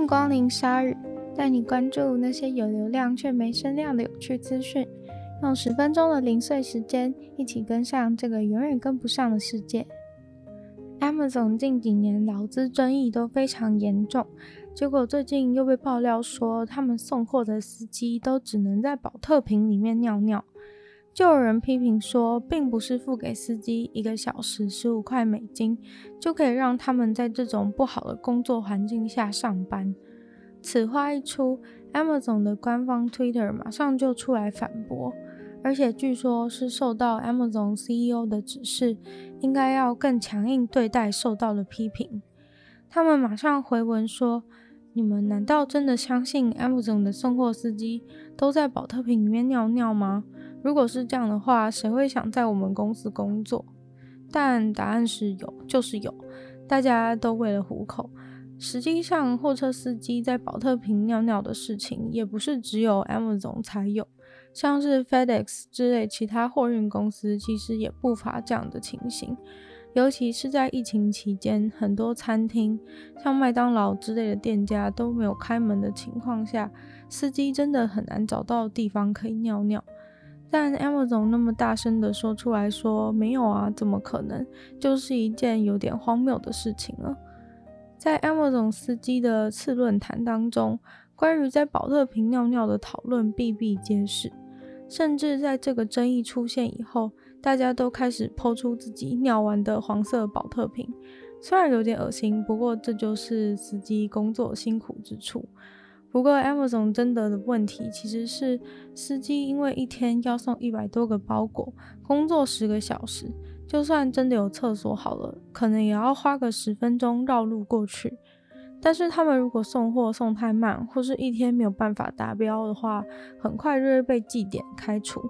迎光临鲨语，带你关注那些有流量却没声量的有趣资讯。用十分钟的零碎时间，一起跟上这个永远跟不上的世界。Amazon 近几年劳资争议都非常严重，结果最近又被爆料说，他们送货的司机都只能在保特瓶里面尿尿。就有人批评说，并不是付给司机一个小时十五块美金，就可以让他们在这种不好的工作环境下上班。此话一出，Amazon 的官方 Twitter 马上就出来反驳，而且据说是受到 Amazon CEO 的指示，应该要更强硬对待受到的批评。他们马上回文说：“你们难道真的相信 Amazon 的送货司机都在宝特瓶里面尿尿吗？”如果是这样的话，谁会想在我们公司工作？但答案是有，就是有。大家都为了糊口。实际上，货车司机在宝特瓶尿尿的事情，也不是只有 Amazon 才有，像是 FedEx 之类其他货运公司，其实也不乏这样的情形。尤其是在疫情期间，很多餐厅，像麦当劳之类的店家都没有开门的情况下，司机真的很难找到地方可以尿尿。但 Amazon 那么大声的说出来说没有啊，怎么可能？就是一件有点荒谬的事情了。在 Amazon 司机的次论坛当中，关于在宝特瓶尿尿的讨论比比皆是，甚至在这个争议出现以后，大家都开始抛出自己尿完的黄色保特瓶，虽然有点恶心，不过这就是司机工作辛苦之处。不过，Amazon 真的的问题其实是司机因为一天要送一百多个包裹，工作十个小时，就算真的有厕所好了，可能也要花个十分钟绕路过去。但是他们如果送货送太慢，或是一天没有办法达标的话，很快就会被记点开除，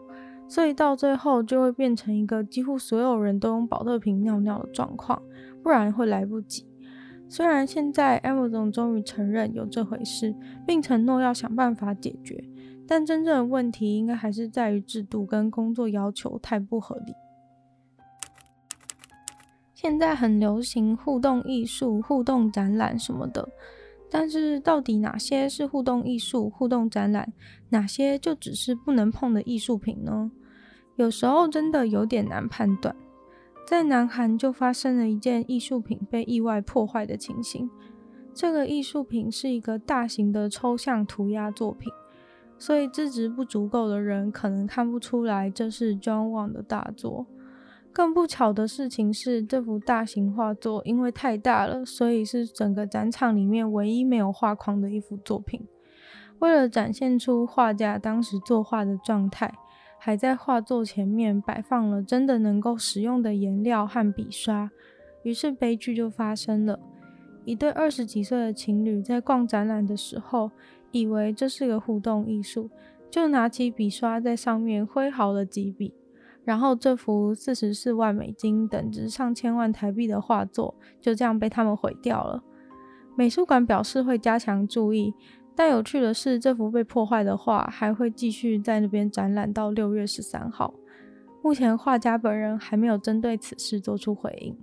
所以到最后就会变成一个几乎所有人都用宝特瓶尿尿的状况，不然会来不及。虽然现在 Amazon 终于承认有这回事，并承诺要想办法解决，但真正的问题应该还是在于制度跟工作要求太不合理。现在很流行互动艺术、互动展览什么的，但是到底哪些是互动艺术、互动展览，哪些就只是不能碰的艺术品呢？有时候真的有点难判断。在南韩就发生了一件艺术品被意外破坏的情形。这个艺术品是一个大型的抽象涂鸦作品，所以资质不足够的人可能看不出来这是 John Wang 的大作。更不巧的事情是，这幅大型画作因为太大了，所以是整个展场里面唯一没有画框的一幅作品。为了展现出画家当时作画的状态。还在画作前面摆放了真的能够使用的颜料和笔刷，于是悲剧就发生了。一对二十几岁的情侣在逛展览的时候，以为这是个互动艺术，就拿起笔刷在上面挥毫了几笔，然后这幅四十四万美金等值上千万台币的画作就这样被他们毁掉了。美术馆表示会加强注意。但有趣的是，这幅被破坏的画还会继续在那边展览到六月十三号。目前画家本人还没有针对此事做出回应。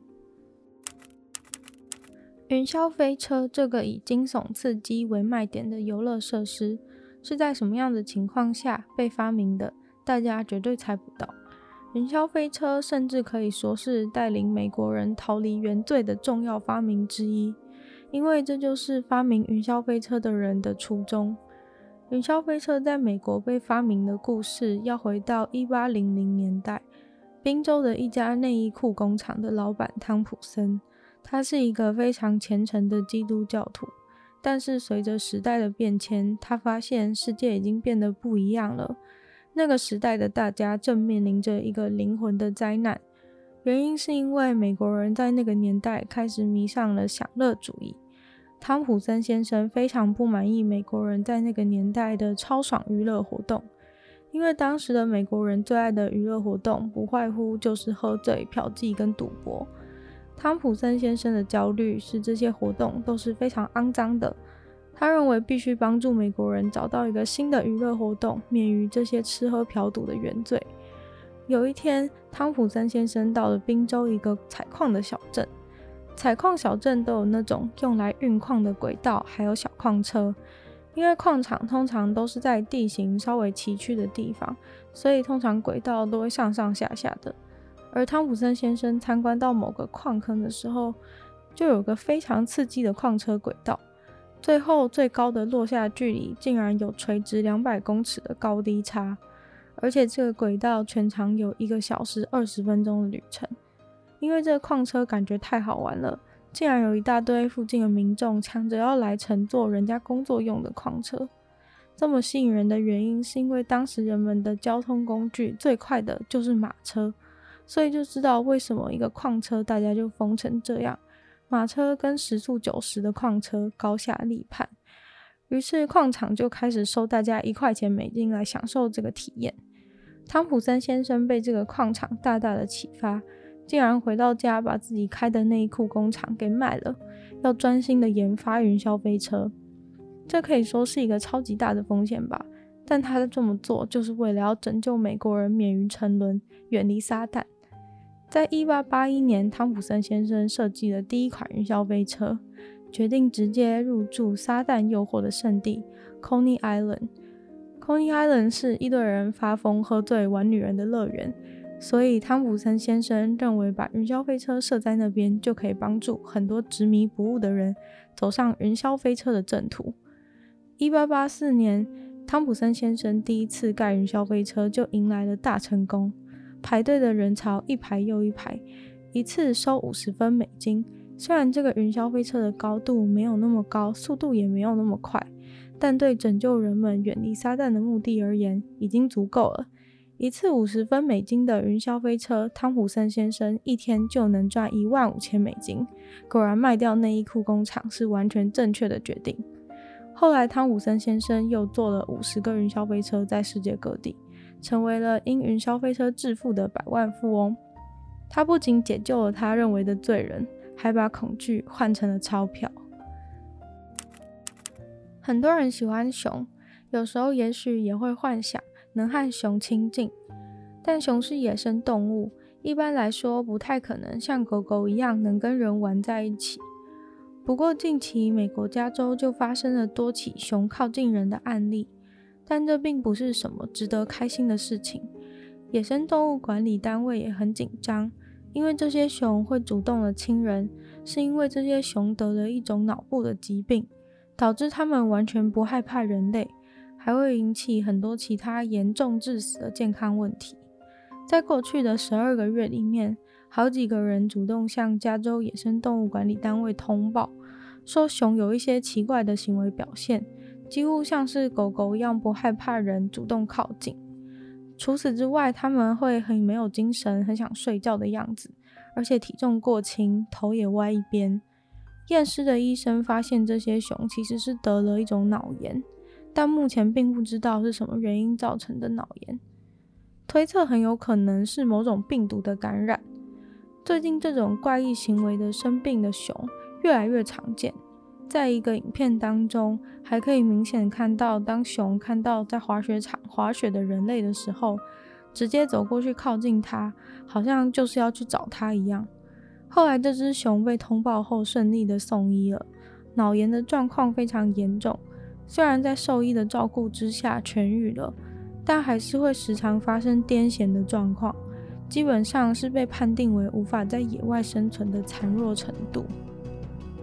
云霄飞车这个以惊悚刺激为卖点的游乐设施，是在什么样的情况下被发明的？大家绝对猜不到。云霄飞车甚至可以说是带领美国人逃离原罪的重要发明之一。因为这就是发明云霄飞车的人的初衷。云霄飞车在美国被发明的故事要回到一八零零年代，宾州的一家内衣裤工厂的老板汤普森，他是一个非常虔诚的基督教徒。但是随着时代的变迁，他发现世界已经变得不一样了。那个时代的大家正面临着一个灵魂的灾难。原因是因为美国人在那个年代开始迷上了享乐主义。汤普森先生非常不满意美国人在那个年代的超爽娱乐活动，因为当时的美国人最爱的娱乐活动不外乎就是喝醉、嫖妓跟赌博。汤普森先生的焦虑是这些活动都是非常肮脏的，他认为必须帮助美国人找到一个新的娱乐活动，免于这些吃喝嫖赌的原罪。有一天，汤普森先生到了宾州一个采矿的小镇，采矿小镇都有那种用来运矿的轨道，还有小矿车。因为矿场通常都是在地形稍微崎岖的地方，所以通常轨道都会上上下下的。而汤普森先生参观到某个矿坑的时候，就有个非常刺激的矿车轨道，最后最高的落下距离竟然有垂直两百公尺的高低差，而且这个轨道全长有一个小时二十分钟的旅程。因为这个矿车感觉太好玩了。竟然有一大堆附近的民众抢着要来乘坐人家工作用的矿车，这么吸引人的原因是因为当时人们的交通工具最快的就是马车，所以就知道为什么一个矿车大家就疯成这样。马车跟时速九十的矿车高下立判，于是矿场就开始收大家一块钱美金来享受这个体验。汤普森先生被这个矿场大大的启发。竟然回到家把自己开的内裤工厂给卖了，要专心的研发云霄飞车。这可以说是一个超级大的风险吧，但他这么做就是为了要拯救美国人免于沉沦，远离撒旦。在一八八一年，汤普森先生设计了第一款云霄飞车，决定直接入驻撒旦诱惑的圣地 Coney Island。Coney Island 是一堆人发疯、喝醉、玩女人的乐园。所以，汤普森先生认为，把云霄飞车设在那边，就可以帮助很多执迷不悟的人走上云霄飞车的正途。一八八四年，汤普森先生第一次盖云霄飞车就迎来了大成功，排队的人潮一排又一排，一次收五十分美金。虽然这个云霄飞车的高度没有那么高，速度也没有那么快，但对拯救人们远离撒旦的目的而言，已经足够了。一次五十分美金的云霄飞车，汤普森先生一天就能赚一万五千美金。果然，卖掉内衣裤工厂是完全正确的决定。后来，汤普森先生又做了五十个云霄飞车，在世界各地，成为了因云霄飞车致富的百万富翁。他不仅解救了他认为的罪人，还把恐惧换成了钞票。很多人喜欢熊，有时候也许也会幻想。能和熊亲近，但熊是野生动物，一般来说不太可能像狗狗一样能跟人玩在一起。不过近期美国加州就发生了多起熊靠近人的案例，但这并不是什么值得开心的事情。野生动物管理单位也很紧张，因为这些熊会主动的亲人，是因为这些熊得了一种脑部的疾病，导致它们完全不害怕人类。还会引起很多其他严重致死的健康问题。在过去的十二个月里面，好几个人主动向加州野生动物管理单位通报，说熊有一些奇怪的行为表现，几乎像是狗狗一样不害怕人主动靠近。除此之外，他们会很没有精神，很想睡觉的样子，而且体重过轻，头也歪一边。验尸的医生发现，这些熊其实是得了一种脑炎。但目前并不知道是什么原因造成的脑炎，推测很有可能是某种病毒的感染。最近这种怪异行为的生病的熊越来越常见，在一个影片当中，还可以明显看到，当熊看到在滑雪场滑雪的人类的时候，直接走过去靠近它，好像就是要去找它一样。后来这只熊被通报后顺利的送医了，脑炎的状况非常严重。虽然在兽医的照顾之下痊愈了，但还是会时常发生癫痫的状况，基本上是被判定为无法在野外生存的残弱程度。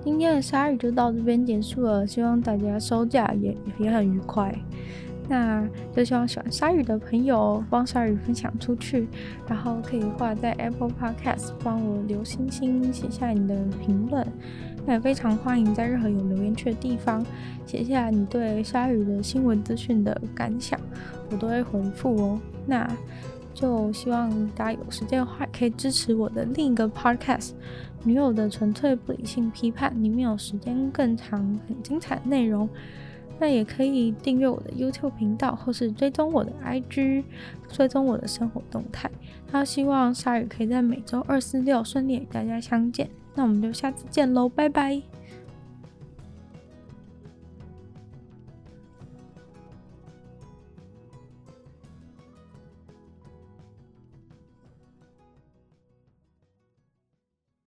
今天的鲨鱼就到这边结束了，希望大家收假也也很愉快。那就希望喜欢鲨鱼的朋友帮鲨鱼分享出去，然后可以画在 Apple Podcast 帮我留星星，写下你的评论。那也非常欢迎在任何有留言区的地方写下你对鲨鱼的新闻资讯的感想，我都会回复哦。那就希望大家有时间的话，可以支持我的另一个 podcast《女友的纯粹不理性批判》，里面有时间更长、很精彩的内容。那也可以订阅我的 YouTube 频道，或是追踪我的 IG，追踪我的生活动态。那希望鲨鱼可以在每周二、四、六顺利与大家相见。那我们就下次见喽，拜拜。